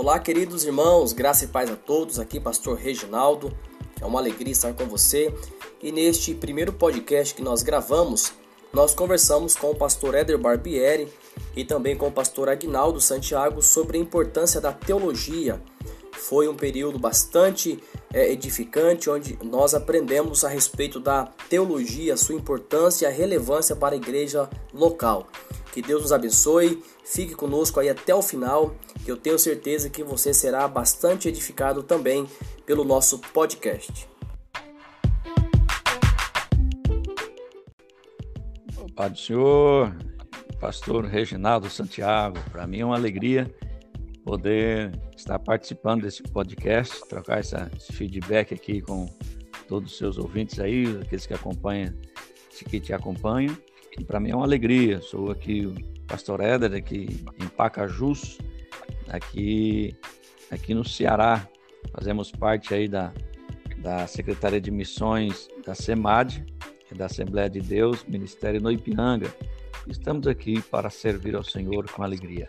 Olá, queridos irmãos, graça e paz a todos. Aqui, Pastor Reginaldo. É uma alegria estar com você. E neste primeiro podcast que nós gravamos, nós conversamos com o pastor Éder Barbieri e também com o pastor Agnaldo Santiago sobre a importância da teologia. Foi um período bastante é, edificante, onde nós aprendemos a respeito da teologia, sua importância e a relevância para a igreja local. Que Deus nos abençoe, fique conosco aí até o final, que eu tenho certeza que você será bastante edificado também pelo nosso podcast. Pai do Senhor, pastor Reginaldo Santiago, para mim é uma alegria poder estar participando desse podcast, trocar essa, esse feedback aqui com todos os seus ouvintes aí, aqueles que acompanham, que te acompanham. E para mim é uma alegria. Sou aqui o pastor Éder, aqui em Pacajus, aqui, aqui no Ceará. Fazemos parte aí da, da Secretaria de Missões da SEMAD, é da Assembleia de Deus, Ministério Noipiranga. Estamos aqui para servir ao Senhor com alegria.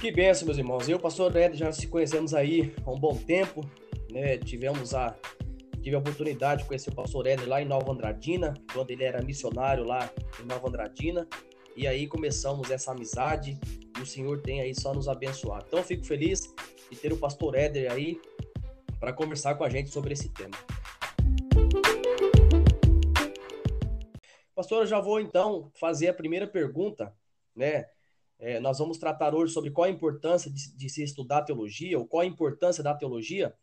Que benção, meus irmãos. Eu, pastor Éder, já se conhecemos aí há um bom tempo, né? Tivemos a tive a oportunidade de conhecer o pastor Éder lá em Nova Andradina, quando ele era missionário lá em Nova Andradina. E aí começamos essa amizade e o Senhor tem aí só nos abençoar. Então fico feliz de ter o pastor Éder aí para conversar com a gente sobre esse tema. Pastor, eu já vou então fazer a primeira pergunta, né? É, nós vamos tratar hoje sobre qual a importância de, de se estudar teologia, ou qual a importância da teologia.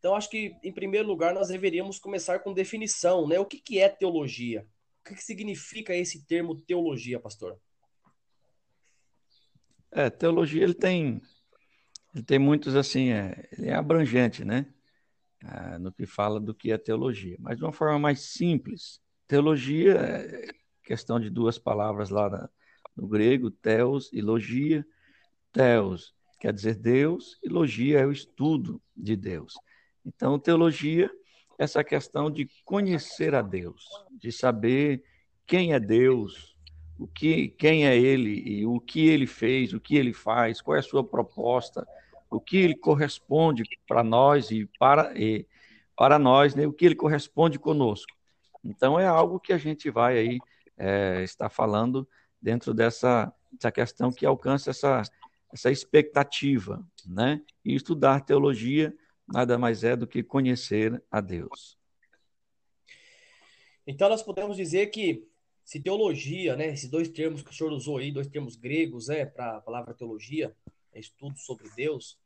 Então, acho que, em primeiro lugar, nós deveríamos começar com definição, né? O que, que é teologia? O que, que significa esse termo teologia, pastor? É, teologia, ele tem, ele tem muitos, assim, é, ele é abrangente, né? Ah, no que fala do que é teologia. Mas de uma forma mais simples, teologia é questão de duas palavras lá na, no grego, teos e logia. Teos quer dizer Deus e logia é o estudo de Deus. Então, teologia, essa questão de conhecer a Deus, de saber quem é Deus, o que, quem é Ele e o que Ele fez, o que Ele faz, qual é a sua proposta, o que Ele corresponde para nós e para e para nós, né, o que Ele corresponde conosco. Então é algo que a gente vai aí é, estar falando dentro dessa, dessa questão que alcança essa essa expectativa, né? E estudar teologia nada mais é do que conhecer a Deus. Então nós podemos dizer que se teologia, né, esses dois termos que o senhor usou aí, dois termos gregos, é, para a palavra teologia, é estudo sobre Deus.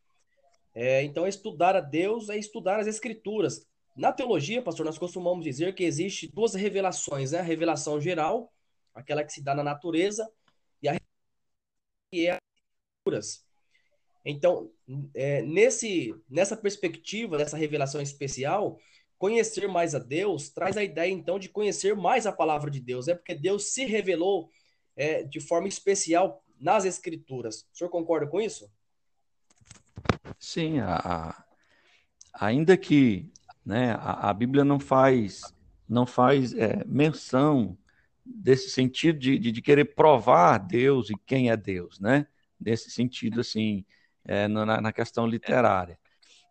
É, então estudar a Deus é estudar as escrituras. Na teologia, pastor, nós costumamos dizer que existe duas revelações, né? A revelação geral, aquela que se dá na natureza, e a que é as escrituras. Então, é, nesse, nessa perspectiva, dessa revelação especial, conhecer mais a Deus traz a ideia, então, de conhecer mais a palavra de Deus, é porque Deus se revelou é, de forma especial nas Escrituras. O senhor concorda com isso? Sim, a, a, ainda que né, a, a, Bíblia não faz, não faz é, menção desse sentido de, de, de, querer provar Deus e quem é Deus, né? Nesse sentido, assim, é, na, na, questão literária.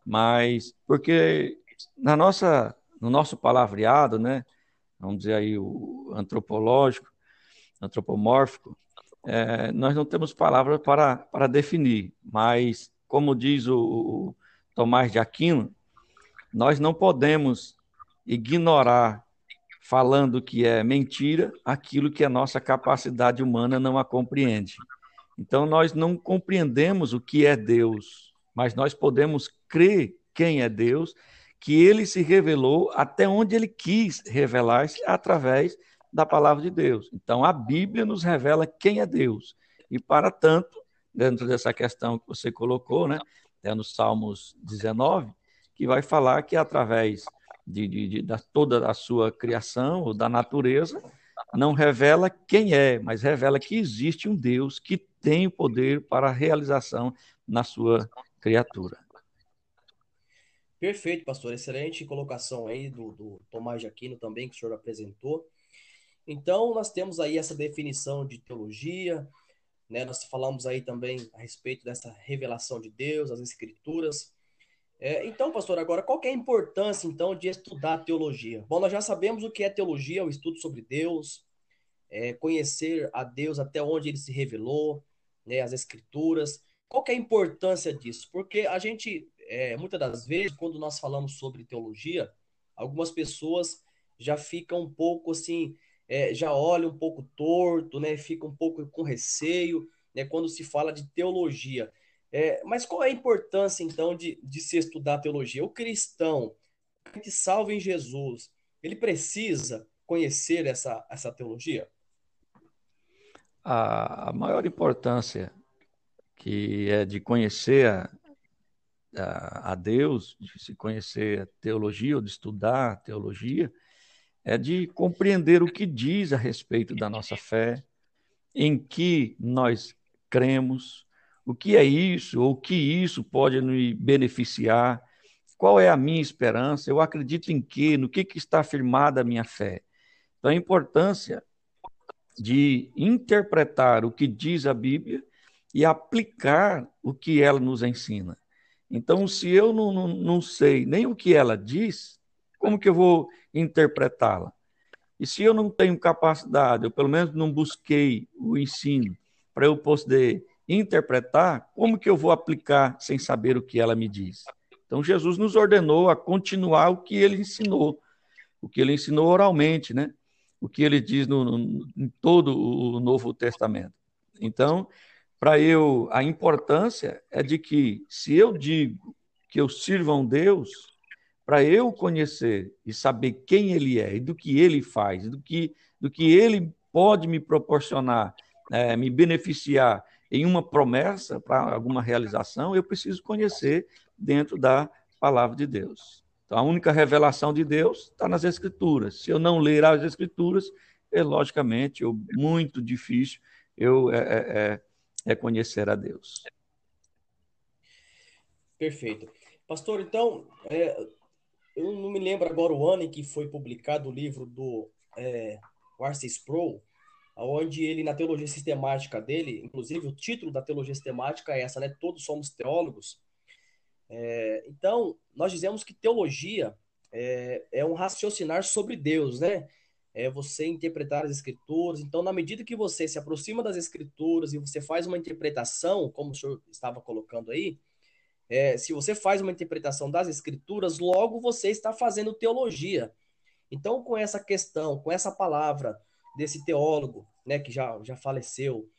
Mas, porque na nossa, no nosso palavreado, né, vamos dizer aí o antropológico, antropomórfico, é, nós não temos palavras para, para definir, mas, como diz o, o Tomás de Aquino, nós não podemos ignorar, falando que é mentira, aquilo que a nossa capacidade humana não a compreende. Então, nós não compreendemos o que é Deus, mas nós podemos crer quem é Deus, que ele se revelou até onde ele quis revelar-se através da palavra de Deus. Então, a Bíblia nos revela quem é Deus. E, para tanto, dentro dessa questão que você colocou, né, é no Salmos 19, que vai falar que através de, de, de, de toda a sua criação, ou da natureza, não revela quem é, mas revela que existe um Deus que tem o poder para a realização na sua criatura. Perfeito, pastor. Excelente colocação aí do, do Tomás de Aquino também, que o senhor apresentou. Então, nós temos aí essa definição de teologia, né? Nós falamos aí também a respeito dessa revelação de Deus, as escrituras. É, então, pastor, agora qual é a importância então de estudar teologia? Bom, nós já sabemos o que é teologia, o estudo sobre Deus, é, conhecer a Deus até onde ele se revelou, né, as escrituras. Qual é a importância disso? Porque a gente, é, muitas das vezes, quando nós falamos sobre teologia, algumas pessoas já ficam um pouco assim, é, já olham um pouco torto, né, fica um pouco com receio, né, quando se fala de teologia. É, mas qual é a importância, então, de, de se estudar teologia? O cristão que salva em Jesus, ele precisa conhecer essa, essa teologia? A, a maior importância que é de conhecer a, a, a, Deus, de se conhecer a teologia ou de estudar a teologia, é de compreender o que diz a respeito da nossa fé, em que nós cremos, o que é isso, ou o que isso pode me beneficiar, qual é a minha esperança, eu acredito em quê, no que, que está afirmada a minha fé. Então, a importância de interpretar o que diz a Bíblia e aplicar o que ela nos ensina. Então, se eu não, não, não sei nem o que ela diz, como que eu vou interpretá-la? E se eu não tenho capacidade, eu pelo menos não busquei o ensino para eu poder interpretar, como que eu vou aplicar sem saber o que ela me diz? Então Jesus nos ordenou a continuar o que ele ensinou, o que ele ensinou oralmente, né? O que ele diz no, no em todo o Novo Testamento. Então, para eu, a importância é de que se eu digo que eu sirvo a um Deus, para eu conhecer e saber quem ele é e do que ele faz, do que, do que ele pode me proporcionar, é, me beneficiar em uma promessa para alguma realização, eu preciso conhecer dentro da palavra de Deus. Então, a única revelação de Deus está nas Escrituras. Se eu não ler as Escrituras, é logicamente eu, muito difícil eu é, é, é conhecer a Deus. Perfeito. Pastor, então, é, eu não me lembro agora o ano em que foi publicado o livro do é, Arce Sproul, onde ele, na teologia sistemática dele, inclusive o título da teologia sistemática é essa, né? Todos somos teólogos. É, então, nós dizemos que teologia é, é, um raciocinar sobre Deus, né? É você interpretar as escrituras. Então, na medida que você se aproxima das escrituras e você faz uma interpretação, como o senhor estava colocando aí, é, se você faz uma interpretação das escrituras, logo você está fazendo teologia. Então, com essa questão, com essa palavra, desse teólogo, né, que já, já faleceu.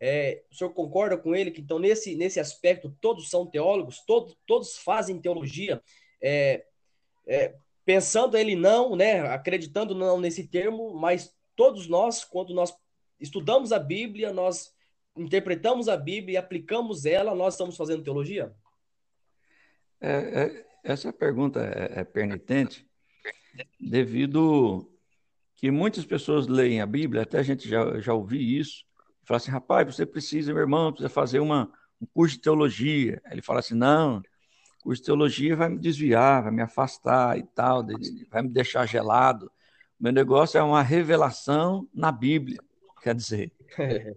É, o senhor concorda com ele que, então, nesse, nesse aspecto, todos são teólogos, todos, todos fazem teologia, é, é, pensando ele não, né, acreditando não nesse termo, mas todos nós, quando nós estudamos a Bíblia, nós interpretamos a Bíblia e aplicamos ela, nós estamos fazendo teologia? É, é, essa pergunta é, é devido que muitas pessoas leem a Bíblia, até a gente já, já ouvi isso, e fala assim, rapaz, você precisa, meu irmão, precisa fazer uma, um curso de teologia. Ele fala assim, não, curso de teologia vai me desviar, vai me afastar e tal, vai me deixar gelado. Meu negócio é uma revelação na Bíblia. Quer dizer,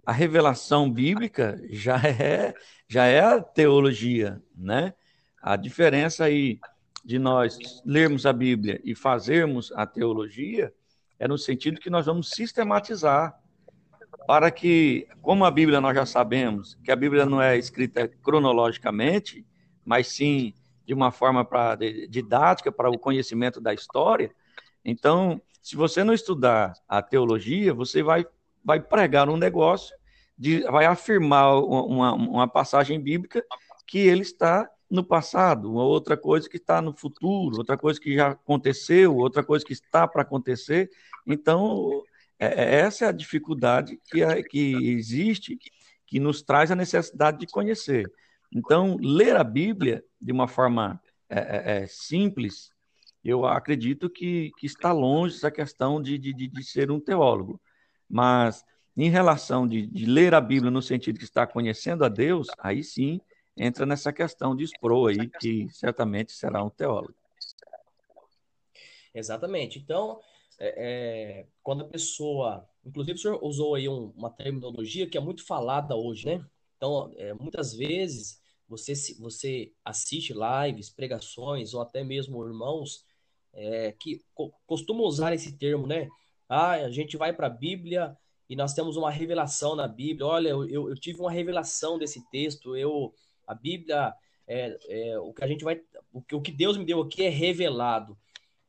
a revelação bíblica já é, já é a teologia, né? A diferença aí de nós lermos a Bíblia e fazermos a teologia é no sentido que nós vamos sistematizar para que, como a Bíblia nós já sabemos, que a Bíblia não é escrita cronologicamente, mas sim de uma forma para didática para o conhecimento da história. Então, se você não estudar a teologia, você vai vai pregar um negócio, de, vai afirmar uma, uma passagem bíblica que ele está no passado, uma outra coisa que está no futuro, outra coisa que já aconteceu, outra coisa que está para acontecer. Então, é, é, essa é a dificuldade que, é, que existe, que nos traz a necessidade de conhecer. Então, ler a Bíblia de uma forma é, é, é simples, eu acredito que, que, está longe essa questão de, de, de ser um teólogo. Mas, em relação de, de ler a Bíblia no sentido que está conhecendo a Deus, aí sim entra nessa questão de Spro aí, que certamente será um teólogo. Exatamente. Então, é, é, quando a pessoa Inclusive, o senhor usou aí um, uma terminologia que é muito falada hoje, né? Então, é, muitas vezes você, você assiste lives, pregações, ou até mesmo irmãos é, que co costumam usar esse termo, né? Ah, a gente vai para a Bíblia e nós temos uma revelação na Bíblia. Olha, eu, eu, tive uma revelação desse texto. Eu, a Bíblia, é, é, o que a gente vai, o que, Deus me deu aqui é revelado.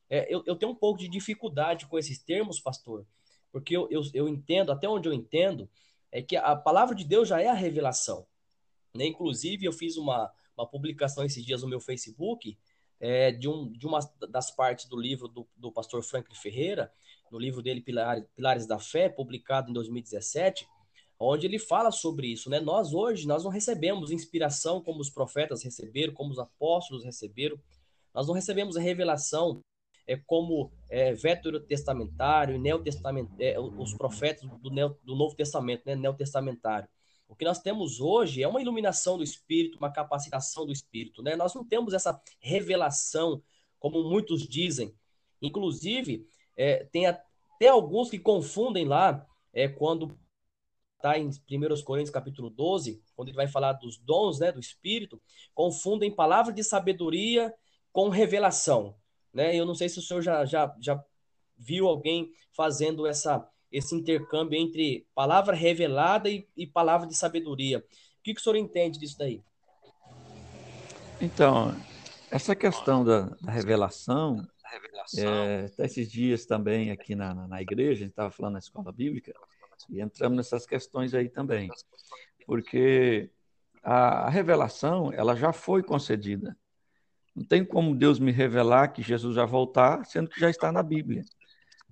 É, eu, eu tenho um pouco de dificuldade com esses termos, pastor, porque eu, eu, eu entendo, até onde eu entendo, é que a palavra de Deus já é a revelação. Né? Inclusive, eu fiz uma, uma publicação esses dias no meu Facebook é, de, um, de uma das partes do livro do, do pastor Franklin Ferreira, no livro dele Pilares da Fé, publicado em 2017, onde ele fala sobre isso, né? Nós hoje nós não recebemos inspiração como os profetas receberam, como os apóstolos receberam. Nós não recebemos a revelação é, como é, veterotestamentário e neotestamentário, é, os profetas do, neo, do Novo Testamento, né, neotestamentário. O que nós temos hoje é uma iluminação do Espírito, uma capacitação do Espírito. Né? Nós não temos essa revelação, como muitos dizem. Inclusive, é, tem até alguns que confundem lá, é, quando está em 1 Coríntios capítulo 12, quando ele vai falar dos dons né, do Espírito, confundem palavra de sabedoria com revelação. Né? Eu não sei se o senhor já, já, já viu alguém fazendo essa, esse intercâmbio entre palavra revelada e, e palavra de sabedoria. O que, que o senhor entende disso daí? Então, essa questão da, da revelação, é, até esses dias também aqui na, na, na igreja, a gente estava falando na escola bíblica, e entramos nessas questões aí também. Porque a, revelação, ela já foi concedida. Não tem como Deus me revelar que Jesus vai voltar, sendo que já está na Bíblia.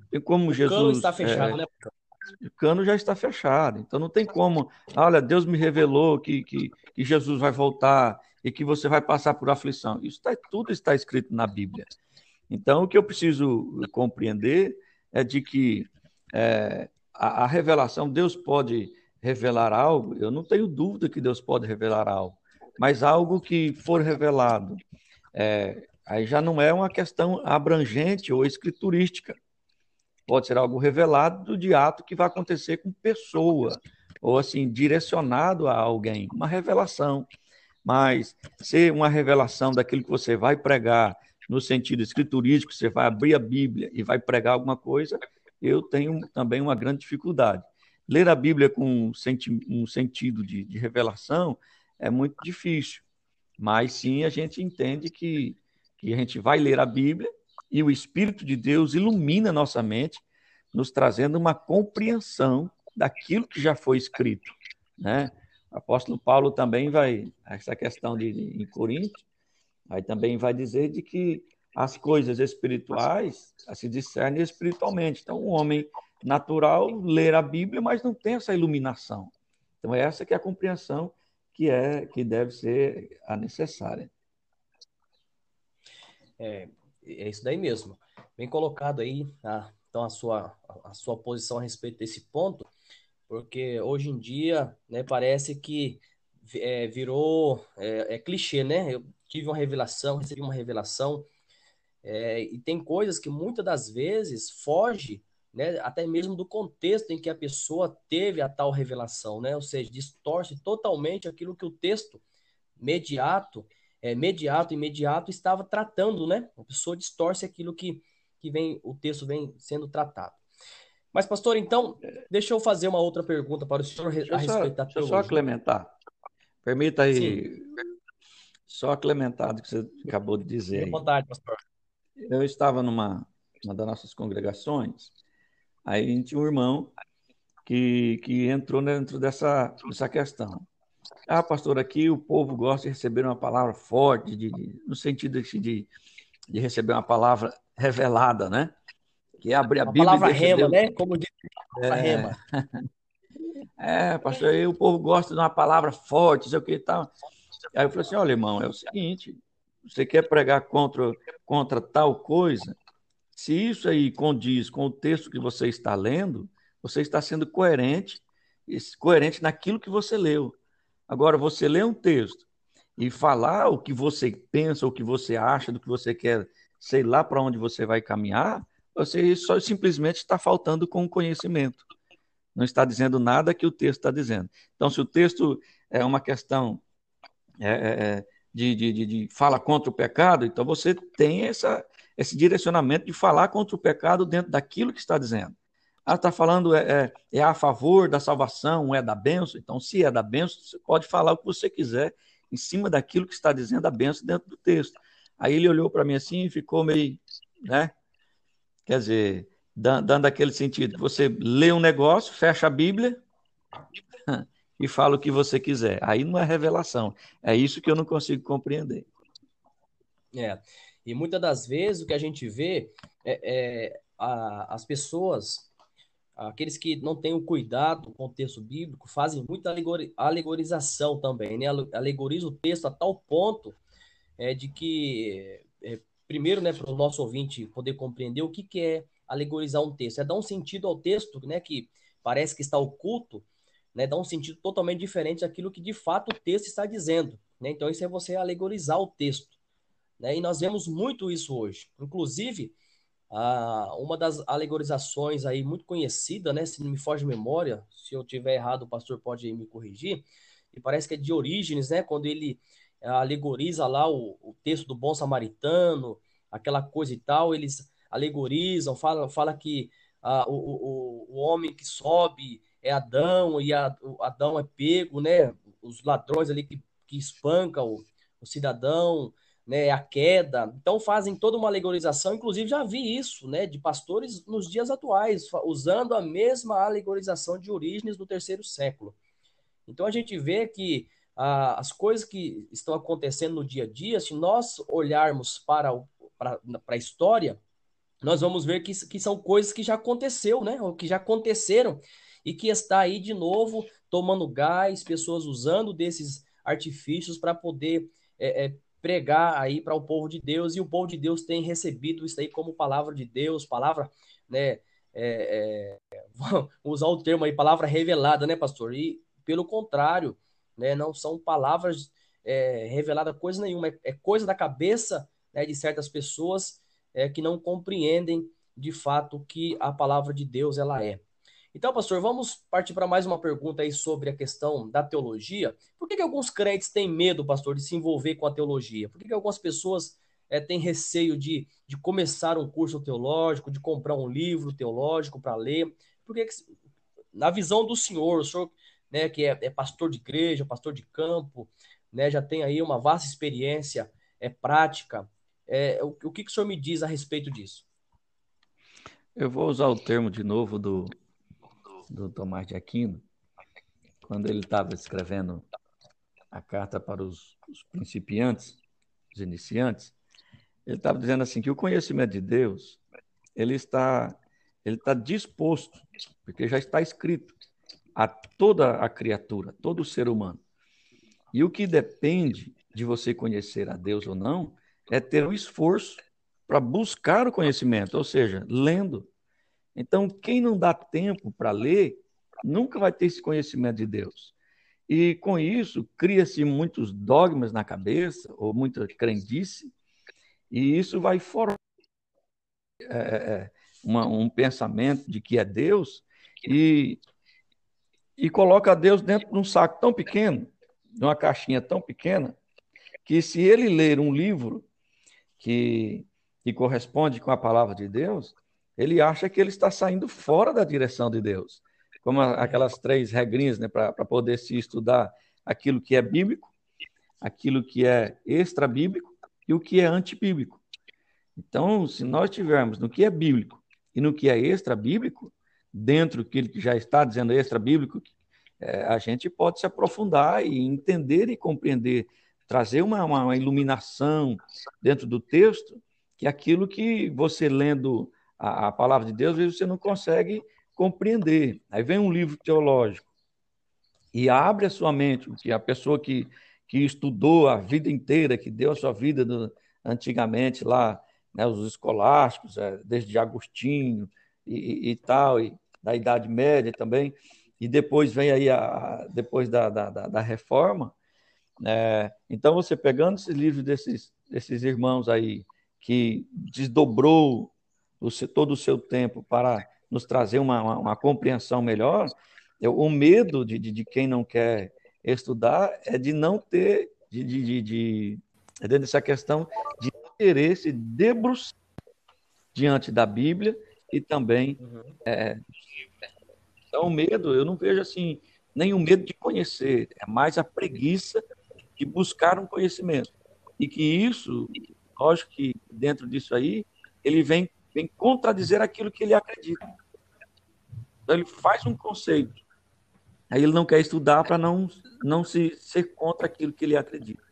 Tem como o Jesus. Cano está fechado, é, né? O cano já está fechado. Então não tem como. Olha, Deus me revelou que, que, que Jesus vai voltar e que você vai passar por aflição. Isso tá, tudo está escrito na Bíblia. Então o que eu preciso compreender é de que é, a, a revelação, Deus pode revelar algo, eu não tenho dúvida que Deus pode revelar algo, mas algo que for revelado é, aí já não é uma questão abrangente ou escriturística. Pode ser algo revelado de ato que vai acontecer com pessoa, ou assim, direcionado a alguém, uma revelação. Mas ser uma revelação daquilo que você vai pregar, no sentido escriturístico, você vai abrir a Bíblia e vai pregar alguma coisa, eu tenho também uma grande dificuldade. Ler a Bíblia com um, senti um sentido de, de revelação é muito difícil. Mas sim a gente entende que, que a gente vai ler a Bíblia e o Espírito de Deus ilumina nossa mente, nos trazendo uma compreensão daquilo que já foi escrito. Né? O apóstolo Paulo também vai, essa questão de, em Coríntios, aí também vai dizer de que as coisas espirituais se discernem espiritualmente. Então, um homem natural ler a Bíblia, mas não tem essa iluminação. Então, essa que é a compreensão que é que deve ser a necessária. É, é isso daí mesmo. Bem colocado aí, a, então a sua a sua posição a respeito desse ponto, porque hoje em dia, né, parece que é, virou é, é, clichê, né? Eu tive uma revelação, recebi uma revelação, é, e tem coisas que muitas das vezes foge né, até mesmo do contexto em que a pessoa teve a tal revelação, né? Ou seja, distorce totalmente aquilo que o texto mediato, é, mediato imediato estava tratando, né? A pessoa distorce aquilo que, que vem, o texto vem sendo tratado. Mas, pastor, então, deixa eu fazer uma outra pergunta para o senhor a respeito da teologia. Deixa eu só aclementar. Permita aí, Sim. só aclementar do que você acabou de dizer. Fique vontade, pastor. Eu estava numa uma das nossas congregações Aí a gente tinha um irmão que, que entrou dentro dessa, dessa questão. Ah, pastor, aqui o povo gosta de receber uma palavra forte, de, de, no sentido de, de receber uma palavra revelada, né? Que é abrir a Bíblia. palavra rema, Deus... né? Como diz a é... rema. É, pastor, aí o povo gosta de uma palavra forte, sei o que e tal. Aí eu falei assim: olha, irmão, é o seguinte: você quer pregar contra, contra tal coisa? Se isso aí condiz com o texto que você está lendo, você está sendo coerente, coerente naquilo que você leu. Agora, você lê um texto e falar o que você pensa, o que você acha, do que você quer, sei lá para onde você vai caminhar, você só simplesmente está faltando com conhecimento. não está dizendo nada que o texto está dizendo. Então, se o texto é uma questão é, é, é de, de, de, de, fala contra o pecado, então você tem essa, esse direcionamento de falar contra o pecado dentro daquilo que está dizendo. Ah, está falando é, é, é, a favor da salvação, é da benção. Então, se é da benção, você pode falar o que você quiser em cima daquilo que está dizendo a benção dentro do texto. Aí ele olhou para mim assim e ficou meio, né? Quer dizer, dando aquele sentido. Você lê um negócio, fecha a Bíblia e fala o que você quiser. Aí não é revelação. É isso que eu não consigo compreender. É. E muitas das vezes o que a gente vê é, é a, as pessoas, aqueles que não têm o cuidado com o texto bíblico, fazem muita alegorização também, né? Alegoriza o texto a tal ponto é, de que, é, primeiro, né, para o nosso ouvinte poder compreender o que, que é alegorizar um texto, é dar um sentido ao texto, né, que parece que está oculto, né, dá um sentido totalmente diferente daquilo que de fato o texto está dizendo. Né? Então, isso é você alegorizar o texto. Né? E nós vemos muito isso hoje. Inclusive, uma das alegorizações aí muito conhecida, né, se não me foge de memória, se eu tiver errado, o pastor pode me corrigir, e parece que é de Orígenes, né, quando ele alegoriza lá o, o texto do bom samaritano, aquela coisa e tal, eles alegorizam, falam fala que ah, o, o, o homem que sobe é Adão e a, o Adão é pego, né? Os ladrões ali que, que espancam o, o cidadão, né? A queda. Então fazem toda uma alegorização. Inclusive já vi isso, né? De pastores nos dias atuais usando a mesma alegorização de Orígenes do terceiro século. Então a gente vê que ah, as coisas que estão acontecendo no dia a dia, se nós olharmos para, para, para a história, nós vamos ver que, que são coisas que já aconteceu, né? Ou que já aconteceram e que está aí de novo tomando gás, pessoas usando desses artifícios para poder é, é, pregar aí para o povo de Deus e o povo de Deus tem recebido isso aí como palavra de Deus, palavra, né? É, é usar o termo aí, palavra revelada, né, pastor? E pelo contrário, né? Não são palavras é, reveladas coisa nenhuma, é, é, coisa da cabeça né, de certas pessoas é, que não compreendem de fato que a palavra de Deus ela é. Então, pastor, vamos partir para mais uma pergunta aí sobre a questão da teologia. Por que, que alguns crentes têm medo, pastor, de se envolver com a teologia? Por que, que algumas pessoas é, têm receio de, de começar um curso teológico, de comprar um livro teológico para ler? Por que, que, na visão do senhor, o senhor né, que é, é, pastor de igreja, pastor de campo, né, já tem aí uma vasta experiência é, prática. É, o, o que, que o senhor me diz a respeito disso? Eu vou usar o termo de novo do, do Tomás de Aquino, quando ele estava escrevendo a carta para os, os principiantes, os iniciantes, ele estava dizendo assim que o conhecimento de Deus ele está ele está disposto, porque já está escrito a toda a criatura, todo ser humano. E o que depende de você conhecer a Deus ou não é ter um esforço para buscar o conhecimento, ou seja, lendo. Então, quem não dá tempo para ler, nunca vai ter esse conhecimento de Deus. E com isso, cria-se muitos dogmas na cabeça, ou muita crendice, e isso vai formar é, é, é uma, um pensamento de que é Deus, e e coloca Deus dentro de um saco tão pequeno, de uma caixinha tão pequena, que se ele ler um livro que, que corresponde com a palavra de Deus, ele acha que ele está saindo fora da direção de Deus. Como aquelas três regrinhas né, para poder se estudar aquilo que é bíblico, aquilo que é extra-bíblico e o que é antibíblico. Então, se nós tivermos no que é bíblico e no que é extra-bíblico, dentro do que já está dizendo extra-bíblico, é, a gente pode se aprofundar e entender e compreender, trazer uma, uma, iluminação dentro do texto, que é aquilo que você lendo a, a palavra de Deus, vezes você não consegue compreender. Aí vem um livro teológico e abre a sua mente, que a pessoa que, que estudou a vida inteira, que deu a sua vida no, antigamente lá, né, os escolásticos, é, desde Agostinho e, e, e tal, e da Idade Média também, e depois vem aí a, depois da, da, da reforma. É, então, você pegando esses livros desses, desses irmãos aí, que desdobrou o, todo o seu tempo para nos trazer uma, uma, uma compreensão melhor, o medo de, de, de, quem não quer estudar é de não ter, de, de, de, de é dentro dessa questão de querer se debruçar diante da Bíblia e também uhum. é, então o medo eu não vejo assim nem o medo de conhecer é mais a preguiça de buscar um conhecimento e que isso lógico que dentro disso aí ele vem vem contradizer aquilo que ele acredita então ele faz um conceito aí ele não quer estudar para não não se ser contra aquilo que ele acredita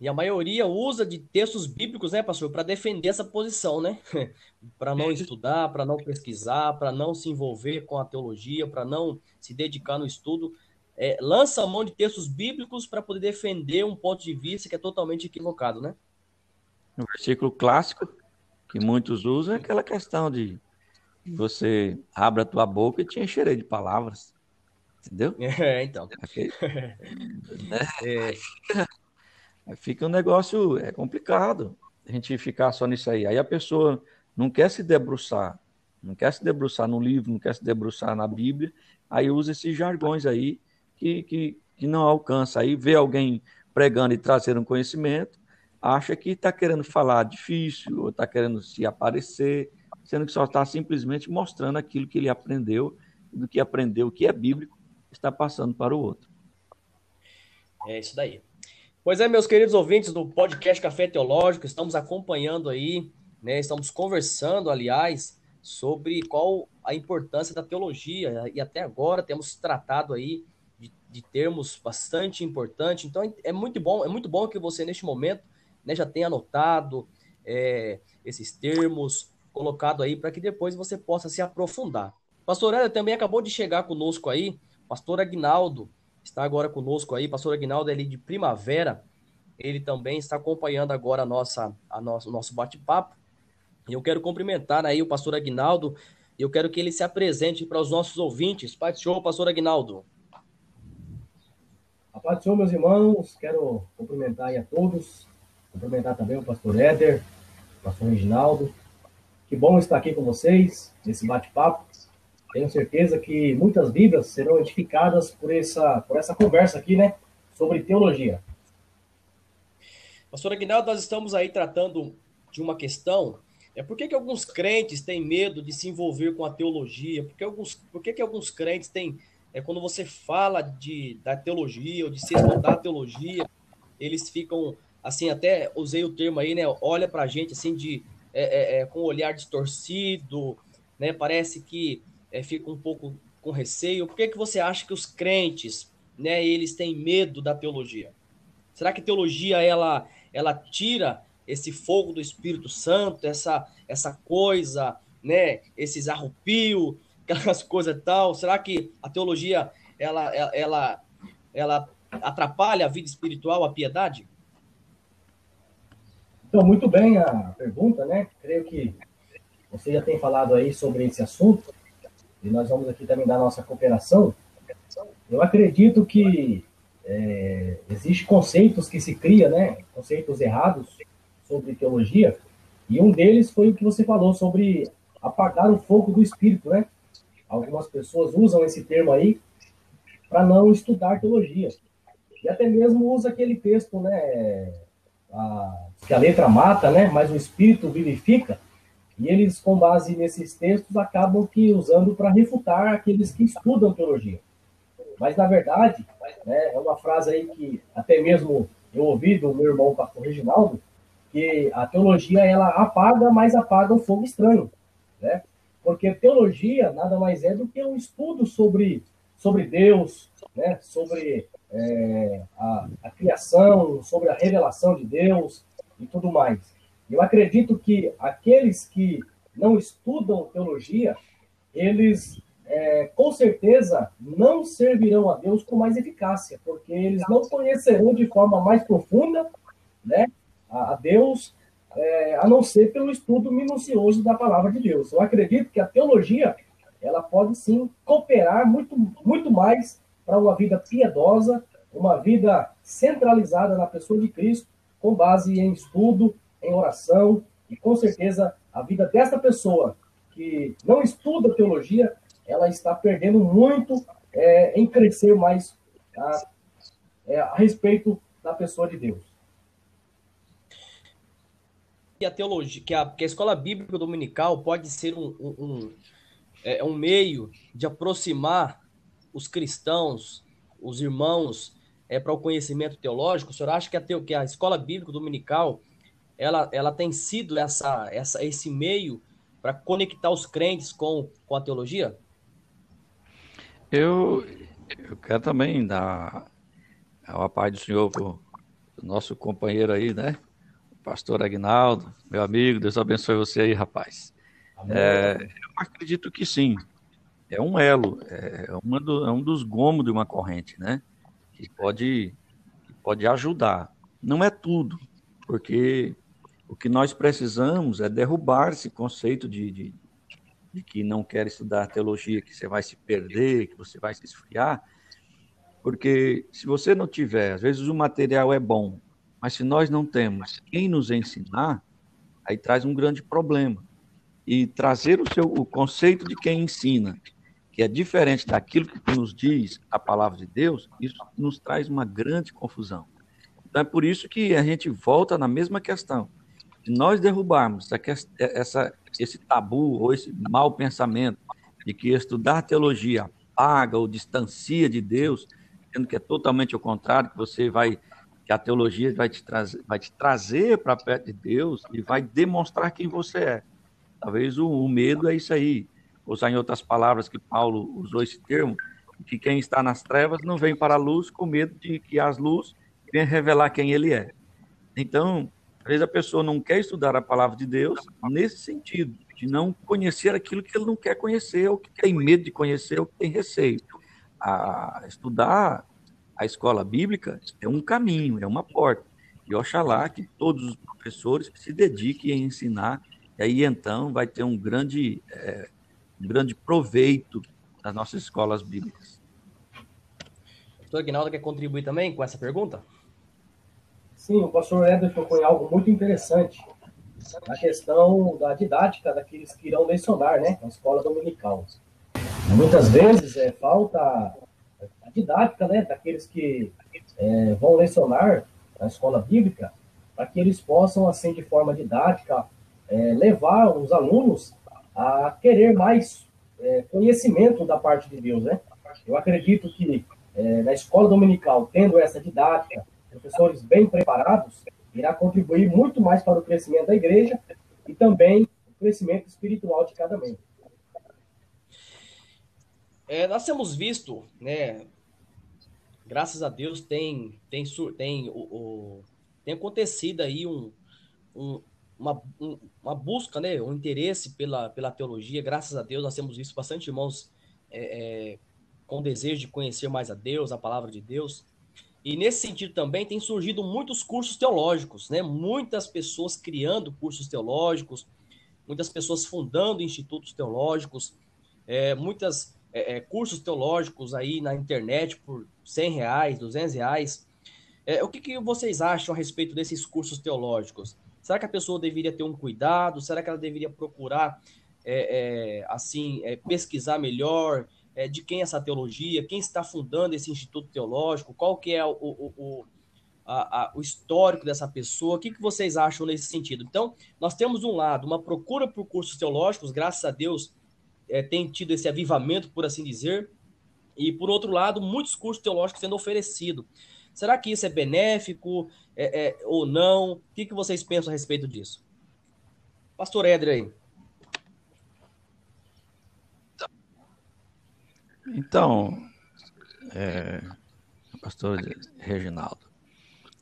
e a maioria usa de textos bíblicos, né, pastor, para defender essa posição, né? para não estudar, para não pesquisar, para não se envolver com a teologia, para não se dedicar no estudo. É, lança a mão de textos bíblicos para poder defender um ponto de vista que é totalmente equivocado, né? O versículo clássico que muitos usam é aquela questão de você abre a tua boca e te encherei de palavras. Entendeu? É, então. Né? é. fica um negócio é complicado a gente ficar só nisso aí. Aí a pessoa não quer se debruçar, não quer se debruçar no livro, não quer se debruçar na Bíblia, aí usa esses jargões aí que, que, que não alcança. Aí vê alguém pregando e trazendo um conhecimento, acha que está querendo falar difícil, ou está querendo se aparecer, sendo que só está simplesmente mostrando aquilo que ele aprendeu, do que aprendeu, que é bíblico, está passando para o outro. É isso daí. Pois é, meus queridos ouvintes do podcast Café Teológico, estamos acompanhando aí, né, estamos conversando, aliás, sobre qual a importância da teologia, e até agora temos tratado aí de, de termos bastante importantes, então é muito bom, é muito bom que você, neste momento, né, já tenha anotado é, esses termos, colocado aí, para que depois você possa se aprofundar. Pastor Eda também acabou de chegar conosco aí, pastor Agnaldo, está agora conosco aí, pastor Aguinaldo é ali de Primavera, ele também está acompanhando agora a nossa, a nosso, o nosso bate-papo. E eu quero cumprimentar aí o pastor Aguinaldo, e eu quero que ele se apresente para os nossos ouvintes. Pai Senhor, pastor Aguinaldo. A paz do Senhor, meus irmãos, quero cumprimentar a todos, cumprimentar também o pastor Éder, o pastor Reginaldo. Que bom estar aqui com vocês, nesse bate-papo. Tenho certeza que muitas vidas serão edificadas por essa, por essa conversa aqui, né? Sobre teologia. Pastor Aguinaldo, nós estamos aí tratando de uma questão. É por que, que alguns crentes têm medo de se envolver com a teologia? Por que, alguns, por que, que alguns crentes têm. É, quando você fala de, da teologia ou de se estudar a teologia, eles ficam assim, até usei o termo aí, né? Olha pra gente assim de é, é, é com o olhar distorcido, né? Parece que é, fica um pouco com receio. Por que, que você acha que os crentes, né, eles têm medo da teologia? Será que a teologia ela, ela tira esse fogo do Espírito Santo, essa, essa coisa, né, esses arrupios, aquelas coisas tal? Será que a teologia ela, ela, ela atrapalha a vida espiritual, a piedade? Então, muito bem a pergunta, né? Creio que você já tem falado aí sobre esse assunto e nós vamos aqui também dar nossa cooperação, eu acredito que é, existem conceitos que se cria, né, conceitos errados sobre teologia, e um deles foi o que você falou sobre apagar o fogo do espírito, né? Algumas pessoas usam esse termo aí para não estudar teologia. E até mesmo usa aquele texto, né, a, que a letra mata, né, mas o espírito vivifica. E eles, com base nesses textos, acabam que usando para refutar aqueles que estudam teologia. Mas, na verdade, né, é uma frase aí que até mesmo eu ouvi do meu irmão pastor Reginaldo, que a teologia, ela apaga, mas apaga o fogo estranho, né? Porque teologia nada mais é do que um estudo sobre, sobre Deus, né? sobre é, a, a criação, sobre a revelação de Deus e tudo mais. Eu acredito que aqueles que não estudam teologia, eles é, com certeza não servirão a Deus com mais eficácia, porque eles não conhecerão de forma mais profunda né, a, Deus, é, a não ser pelo estudo minucioso da palavra de Deus. Eu acredito que a teologia ela pode sim cooperar muito, muito mais para uma vida piedosa, uma vida centralizada na pessoa de Cristo, com base em estudo, em oração, e com certeza a vida dessa pessoa que não estuda teologia, ela está perdendo muito é, em crescer mais a, é, a respeito da pessoa de Deus. Que a teologia, que a, que a escola bíblica dominical pode ser um, um, um, é, um meio de aproximar os cristãos, os irmãos, é, para o conhecimento teológico? O senhor acha que a, que a escola bíblica dominical ela, ela tem sido essa, essa, esse meio para conectar os crentes com, com a teologia? Eu, eu quero também dar a paz do Senhor para o nosso companheiro aí, né? O pastor Agnaldo, meu amigo, Deus abençoe você aí, rapaz. É, eu acredito que sim. É um elo, é, do, é um dos gomos de uma corrente, né? Que pode, pode ajudar. Não é tudo, porque o que nós precisamos é derrubar esse conceito de, de, de, que não quer estudar teologia, que você vai se perder, que você vai se esfriar. Porque se você não tiver, às vezes o material é bom, mas se nós não temos quem nos ensinar, aí traz um grande problema. E trazer o seu o conceito de quem ensina, é diferente daquilo que nos diz a palavra de Deus, isso nos traz uma grande confusão. Então é por isso que a gente volta na mesma questão se nós derrubarmos essa, esse tabu ou esse mau pensamento de que estudar teologia apaga ou distancia de Deus, sendo que é totalmente o contrário, que você vai que a teologia vai te trazer, vai te trazer para perto de Deus e vai demonstrar quem você é. Talvez o, o medo é isso aí. Usar em outras palavras que Paulo usou esse termo, que quem está nas trevas não vem para a luz com medo de que as luzes venham revelar quem ele é. Então, às vezes a pessoa não quer estudar a palavra de Deus nesse sentido, de não conhecer aquilo que ele não quer conhecer, ou que tem medo de conhecer, ou que tem receio. A estudar a escola bíblica é um caminho, é uma porta. E oxalá que todos os professores se dediquem a ensinar, e aí então vai ter um grande, é, grande proveito das nossas escolas bíblicas. Doutor Aguinaldo quer contribuir também com essa pergunta? Sim, o pastor tocou em algo muito interessante, a questão da didática daqueles que irão lecionar, né, na escola dominical. Muitas vezes é, falta a didática, né, daqueles que é, vão lecionar na escola bíblica, para que eles possam, assim, de forma didática, é, levar os alunos a querer mais é, conhecimento da parte de Deus, né? Eu acredito que é, na escola dominical, tendo essa didática, professores bem preparados, irá contribuir muito mais para o crescimento da igreja e também o crescimento espiritual de cada membro. É, nós temos visto, né, graças a Deus tem tem tem o, o tem acontecido aí um, um uma, um, uma busca, né, um interesse pela, pela teologia. Graças a Deus nós temos visto bastante irmãos é, é, com desejo de conhecer mais a Deus, a palavra de Deus. E nesse sentido também tem surgido muitos cursos teológicos, né? Muitas pessoas criando cursos teológicos, muitas pessoas fundando institutos teológicos, é, muitas é, é cursos teológicos aí na internet por 100 reais, 200 reais. É, o que, que vocês acham a respeito desses cursos teológicos? Será que a pessoa deveria ter um cuidado? Será que ela deveria procurar, é, é, assim, pesquisar melhor? é, de quem é essa teologia, quem está fundando esse instituto teológico, qual que é o, o, o, a, a, o histórico dessa pessoa, o que, que vocês acham nesse sentido? Então, nós temos um lado, uma procura por cursos teológicos, graças a Deus é, tem tido esse avivamento, por assim dizer, e por outro lado, muitos cursos teológicos sendo oferecidos. Será que isso é benéfico é, é, ou não? O que, que vocês pensam a respeito disso? Pastor Éder aí. Então, é, pastor Reginaldo,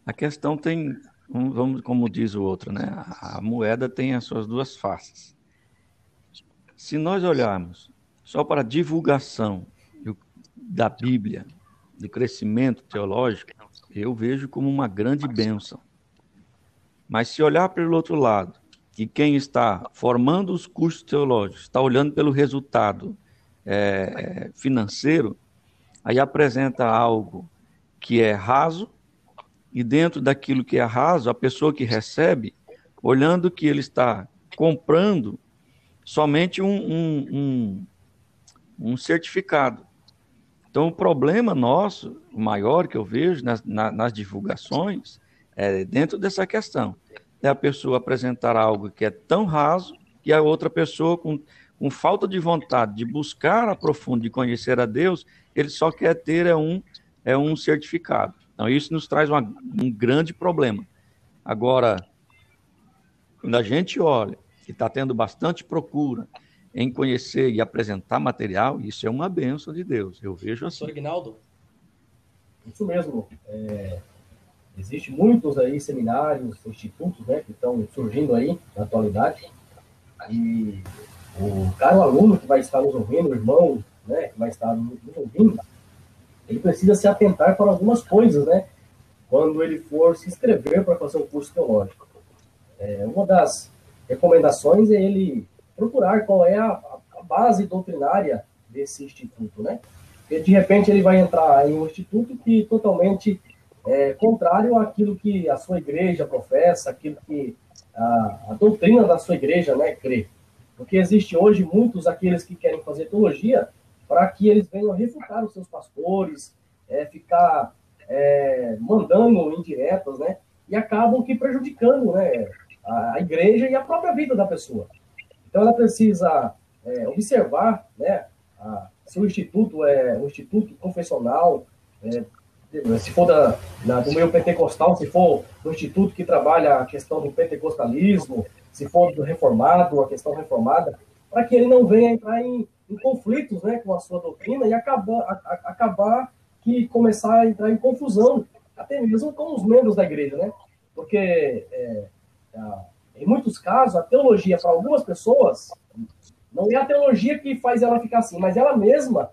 a questão tem, vamos, como diz o outro, né? A moeda tem as suas duas faces. Se nós olharmos só para a divulgação da Bíblia, do crescimento teológico, eu vejo como uma grande bênção. Mas se olhar pelo outro lado, que quem está formando os cursos teológicos está olhando pelo resultado é, financeiro, aí apresenta algo que é raso, e dentro daquilo que é raso, a pessoa que recebe, olhando que ele está comprando somente um, um, um, um certificado. Então, o problema nosso, maior que eu vejo nas, nas divulgações, é dentro dessa questão. É a pessoa apresentar algo que é tão raso que a outra pessoa, com, com falta de vontade de buscar a profundo, de conhecer a Deus, ele só quer ter é um, é um certificado. Então, isso nos traz uma, um grande problema. Agora, quando a gente olha que está tendo bastante procura em conhecer e apresentar material, isso é uma benção de Deus. Eu vejo assim. Aguinaldo? Isso mesmo. É, Existem muitos aí seminários, institutos, né, que estão surgindo aí na atualidade. E o caro aluno que vai estar nos ouvindo, o irmão, né, que vai estar nos ouvindo, ele precisa se atentar para algumas coisas, né, quando ele for se inscrever para fazer um curso teológico. É, uma das recomendações é ele procurar qual é a, a base doutrinária desse instituto, né? Porque de repente ele vai entrar em um instituto que totalmente é contrário àquilo que a sua igreja professa, aquilo que a, a doutrina da sua igreja né, crê. Porque existe hoje muitos aqueles que querem fazer teologia para que eles venham refutar os seus pastores, é, ficar é, mandando indiretas, né? E acabam que prejudicando né, a, a, igreja e a própria vida da pessoa. Então ela precisa é, observar, né? A, se o instituto é um instituto confessional, é, se for da, do meio pentecostal, se for do instituto que trabalha a questão do pentecostalismo, se for do reformado, a questão reformada, para que ele não venha entrar em, em, conflitos né, com a sua doutrina e acabar, a, a, acabar que começar a entrar em confusão, até mesmo com os membros da igreja, né? Porque é, em muitos casos a teologia para algumas pessoas não é a teologia que faz ela ficar assim, mas ela mesma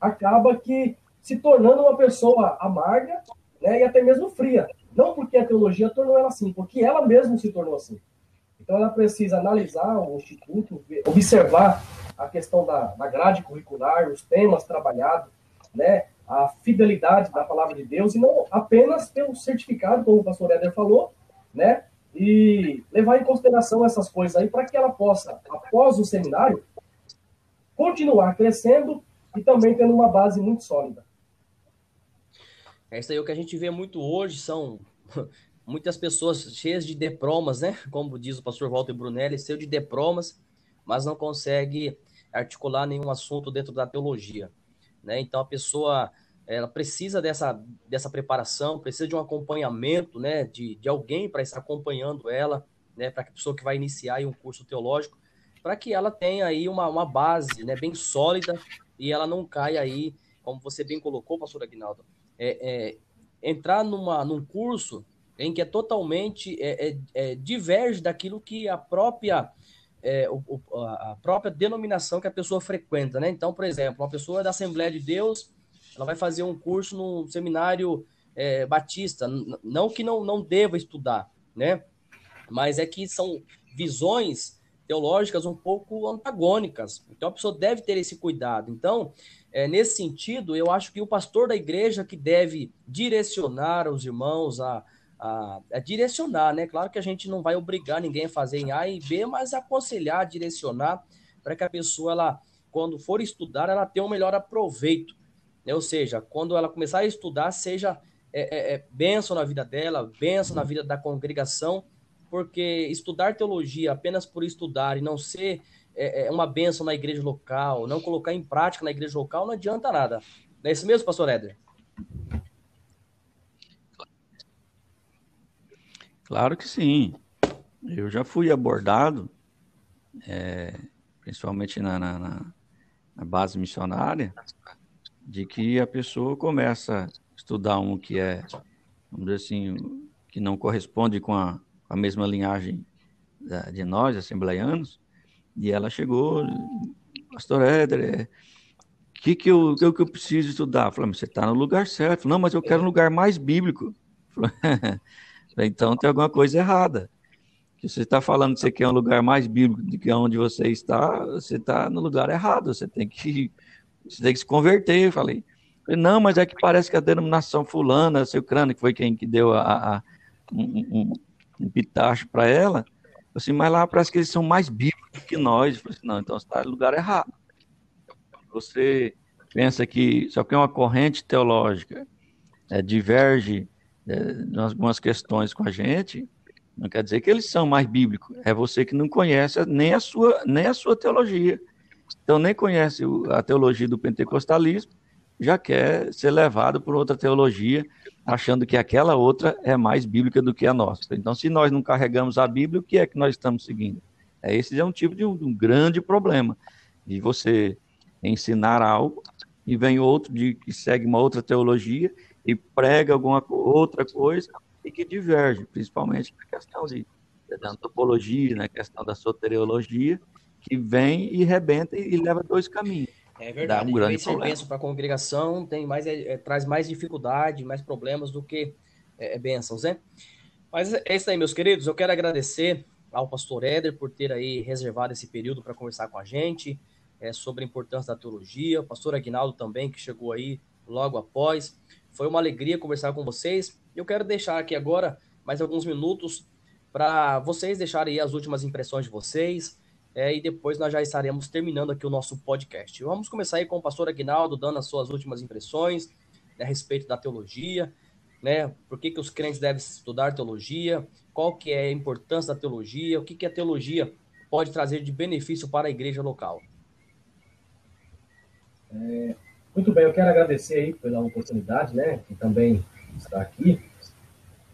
acaba que se tornando uma pessoa amarga né, e até mesmo fria. Não porque a teologia tornou ela assim, porque ela mesma se tornou assim. Então ela precisa analisar o instituto, observar a questão da, da grade curricular, os temas trabalhados, né, a fidelidade da palavra de Deus, e não apenas um certificado, como o pastor Éder falou, né, e levar em consideração essas coisas aí para que ela possa, após o seminário, continuar crescendo e também tendo uma base muito sólida. É isso aí o que a gente vê muito hoje, são muitas pessoas cheias de diplomas, né? Como diz o pastor Walter Brunelli, cheio de diplomas, mas não consegue articular nenhum assunto dentro da teologia, né? Então a pessoa ela precisa dessa, dessa preparação, precisa de um acompanhamento, né? De, de alguém para estar acompanhando ela, né? Para a pessoa que vai iniciar um curso teológico, para que ela tenha aí uma, uma base, né? Bem sólida e ela não caia aí, como você bem colocou, pastor Aguinaldo, é, é, entrar numa, num curso em que é totalmente é, é, é diverge daquilo que a própria é, o, a própria denominação que a pessoa frequenta, né? Então, por exemplo, uma pessoa da Assembleia de Deus, ela vai fazer um curso no seminário é, batista, não que não, não deva estudar, né? Mas é que são visões teológicas um pouco antagônicas. Então, a pessoa deve ter esse cuidado. Então, é, nesse sentido, eu acho que o pastor da igreja que deve direcionar os irmãos a, a, a, direcionar, né? Claro que a gente não vai obrigar ninguém a fazer em A e B, mas aconselhar, direcionar, para que a pessoa, ela, quando for estudar, ela tenha um melhor aproveito. Né? Ou seja, quando ela começar a estudar, seja é, é, é benção na vida dela, benção na vida da congregação, porque estudar teologia apenas por estudar e não ser é, é uma benção na igreja local, não colocar em prática na igreja local, não adianta nada. Não é isso mesmo, pastor Éder? Claro que sim. Eu já fui abordado, é, principalmente na, na, na, base missionária, de que a pessoa começa a estudar um que é, vamos dizer assim, que não corresponde com a, a mesma linhagem da, de nós, assembleianos, e ela chegou, pastor Éder, o é, que, que, eu, que, eu preciso estudar? Eu falei, você está no lugar certo. Falei, não, mas eu quero um lugar mais bíblico. Falei, então tem alguma coisa errada. Que você está falando que você quer um lugar mais bíblico do que onde você está, você está no lugar errado. Você tem que, você tem que se converter. Eu falei, não, mas é que parece que a denominação fulana, seu crânio, que foi quem que deu a, a um, um, um pitacho para ela, Assim, mas lá parece que eles são mais bíblicos que nós. Eu falei assim, não, então você está no lugar errado. Você pensa que só que é uma corrente teológica é, diverge é, em algumas questões com a gente, não quer dizer que eles são mais bíblicos. É você que não conhece nem a sua, nem a sua teologia. Então, nem conhece a teologia do pentecostalismo, já quer ser levado por outra teologia, achando que aquela outra é mais bíblica do que a nossa. Então, se nós não carregamos a Bíblia, o que é que nós estamos seguindo? É, esse é um tipo de um, um grande problema, de você ensinar algo e vem outro de, que segue uma outra teologia e prega alguma outra coisa e que diverge, principalmente na questão de, da antropologia, na questão da soteriologia, que vem e rebenta e, leva dois caminhos. É verdade. Dá um grande problema. para a congregação, tem mais, é, é, traz mais dificuldade, mais problemas do que é, é, bênçãos, né? Mas é isso aí, meus queridos. Eu quero agradecer ao pastor Éder por ter aí reservado esse período para conversar com a gente é, sobre a importância da teologia. O pastor Aguinaldo também, que chegou aí logo após. Foi uma alegria conversar com vocês. Eu quero deixar aqui agora mais alguns minutos para vocês deixarem aí as últimas impressões de vocês. É, e depois nós já estaremos terminando aqui o nosso podcast. Vamos começar aí com o pastor Aguinaldo, dando as suas últimas impressões né, a respeito da teologia, né? Por que, que os crentes devem estudar teologia? Qual que é a importância da teologia? O que, que a teologia pode trazer de benefício para a igreja local? É, muito bem, eu quero agradecer aí pela oportunidade, né, que também está aqui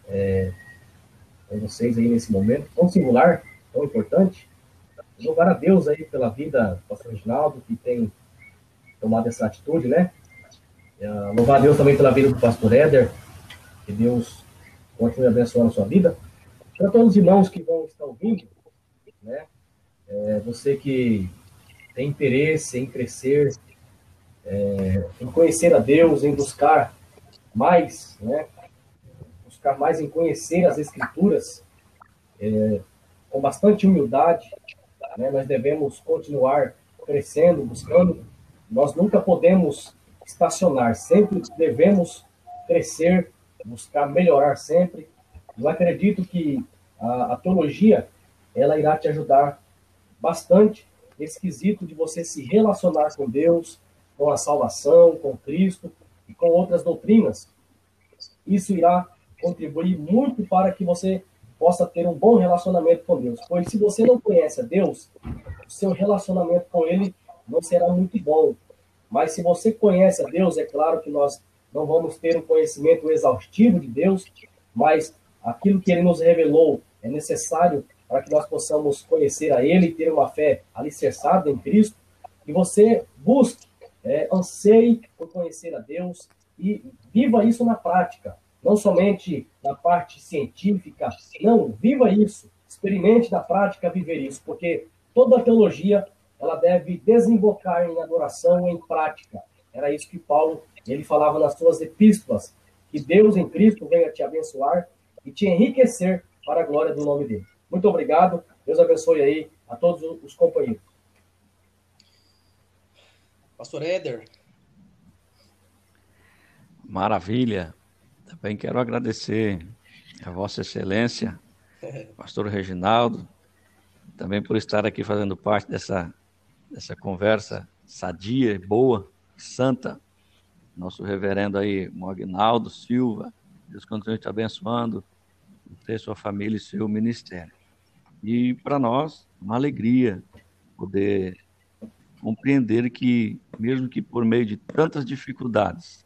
é, com vocês aí nesse momento tão singular, tão importante. Louvar a Deus aí pela vida do pastor Reginaldo, que tem tomado essa atitude, né? É, louvar a Deus também pela vida do pastor Éder, que Deus continue abençoando a sua vida. Para todos os irmãos que vão estar ouvindo, né? É, você que tem interesse em crescer é, em conhecer a Deus, em buscar mais, né? buscar mais em conhecer as Escrituras, é, com bastante humildade, né? nós devemos continuar crescendo, buscando. Nós nunca podemos estacionar, sempre devemos crescer, buscar melhorar sempre. Eu acredito que a, a teologia ela irá te ajudar bastante nesse quesito de você se relacionar com Deus, com a salvação, com Cristo e com outras doutrinas. Isso irá contribuir muito para que você possa ter um bom relacionamento com Deus. Pois se você não conhece a Deus, o seu relacionamento com Ele não será muito bom. Mas se você conhece a Deus, é claro que nós não vamos ter um conhecimento exaustivo de Deus, mas aquilo que Ele nos revelou é necessário para que nós possamos conhecer a Ele e ter uma fé alicerçada em Cristo. E você busque é, anseie por conhecer a Deus e viva isso na prática, não somente na parte científica, não, viva isso, experimente na prática viver isso, porque toda teologia ela deve desembocar em adoração em prática. Era isso que Paulo ele falava nas suas epístolas, que Deus em Cristo venha te abençoar e te enriquecer para a glória do nome dele. Muito obrigado. Deus abençoe aí a todos os companheiros. Pastor Éder. Maravilha. Também quero agradecer a Vossa Excelência, Pastor Reginaldo, também por estar aqui fazendo parte dessa, dessa conversa sadia, boa, santa. Nosso reverendo aí, Mognaldo Silva, Deus continue te abençoando, ter sua família e seu ministério. E para nós, uma alegria poder compreender que, mesmo que por meio de tantas dificuldades,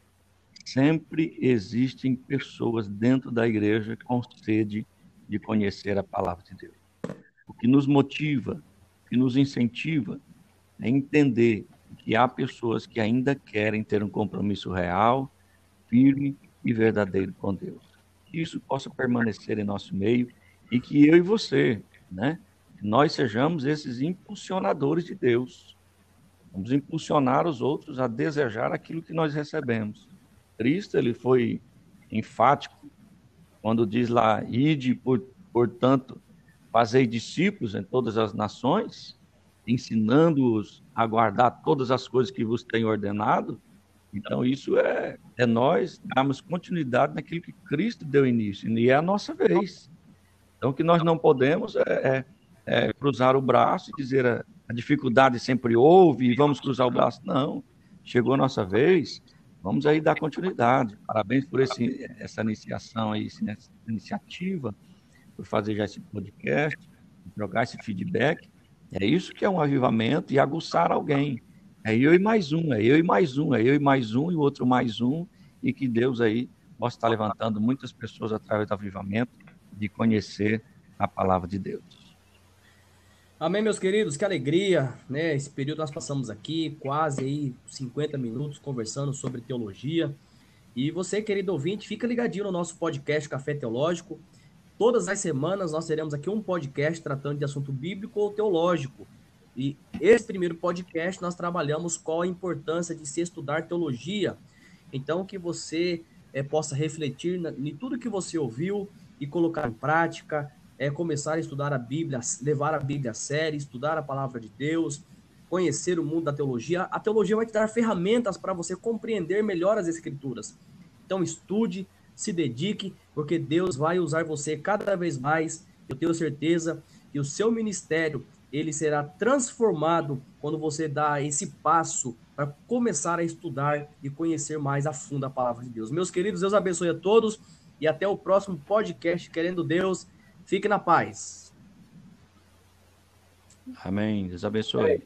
sempre existem pessoas dentro da igreja com sede de conhecer a palavra de Deus. O que nos motiva, o que nos incentiva é entender que há pessoas que ainda querem ter um compromisso real, firme e verdadeiro com Deus. Que isso possa permanecer em nosso meio e que eu e você, né, nós sejamos esses impulsionadores de Deus, Vamos impulsionar os outros a desejar aquilo que nós recebemos. Cristo, ele foi enfático quando diz lá, ide, por, portanto, fazei discípulos em todas as nações, ensinando-os a guardar todas as coisas que vos tenho ordenado. Então, isso é, é nós darmos continuidade naquilo que Cristo deu início, e é a nossa vez. Então, o que nós não podemos é, é é, cruzar o braço e dizer a, a dificuldade sempre houve e vamos cruzar o braço. Não, chegou a nossa vez, vamos aí dar continuidade. Parabéns por esse, essa iniciação aí, essa iniciativa, por fazer já esse podcast, jogar esse feedback. É isso que é um avivamento e aguçar alguém. É eu e mais um, é eu e mais um, é eu e mais um e o outro mais um, e que Deus aí possa estar levantando muitas pessoas através do avivamento de conhecer a palavra de Deus. Amém, meus queridos, que alegria, né? Esse período nós passamos aqui quase aí 50 minutos conversando sobre teologia. E você, querido ouvinte, fica ligadinho no nosso podcast Café Teológico. Todas as semanas nós teremos aqui um podcast tratando de assunto bíblico ou teológico. E esse primeiro podcast nós trabalhamos qual a importância de se estudar teologia. Então, que você é, possa refletir em tudo que você ouviu e colocar em prática, é começar a estudar a Bíblia, levar a Bíblia a sério, estudar a palavra de Deus, conhecer o mundo da teologia. A teologia vai te dar ferramentas para você compreender melhor as Escrituras. Então, estude, se dedique, porque Deus vai usar você cada vez mais. Eu tenho certeza que o seu ministério ele será transformado quando você dá esse passo para começar a estudar e conhecer mais a fundo a palavra de Deus. Meus queridos, Deus abençoe a todos e até o próximo podcast, querendo Deus. Fique na paz. Amém. Deus abençoe.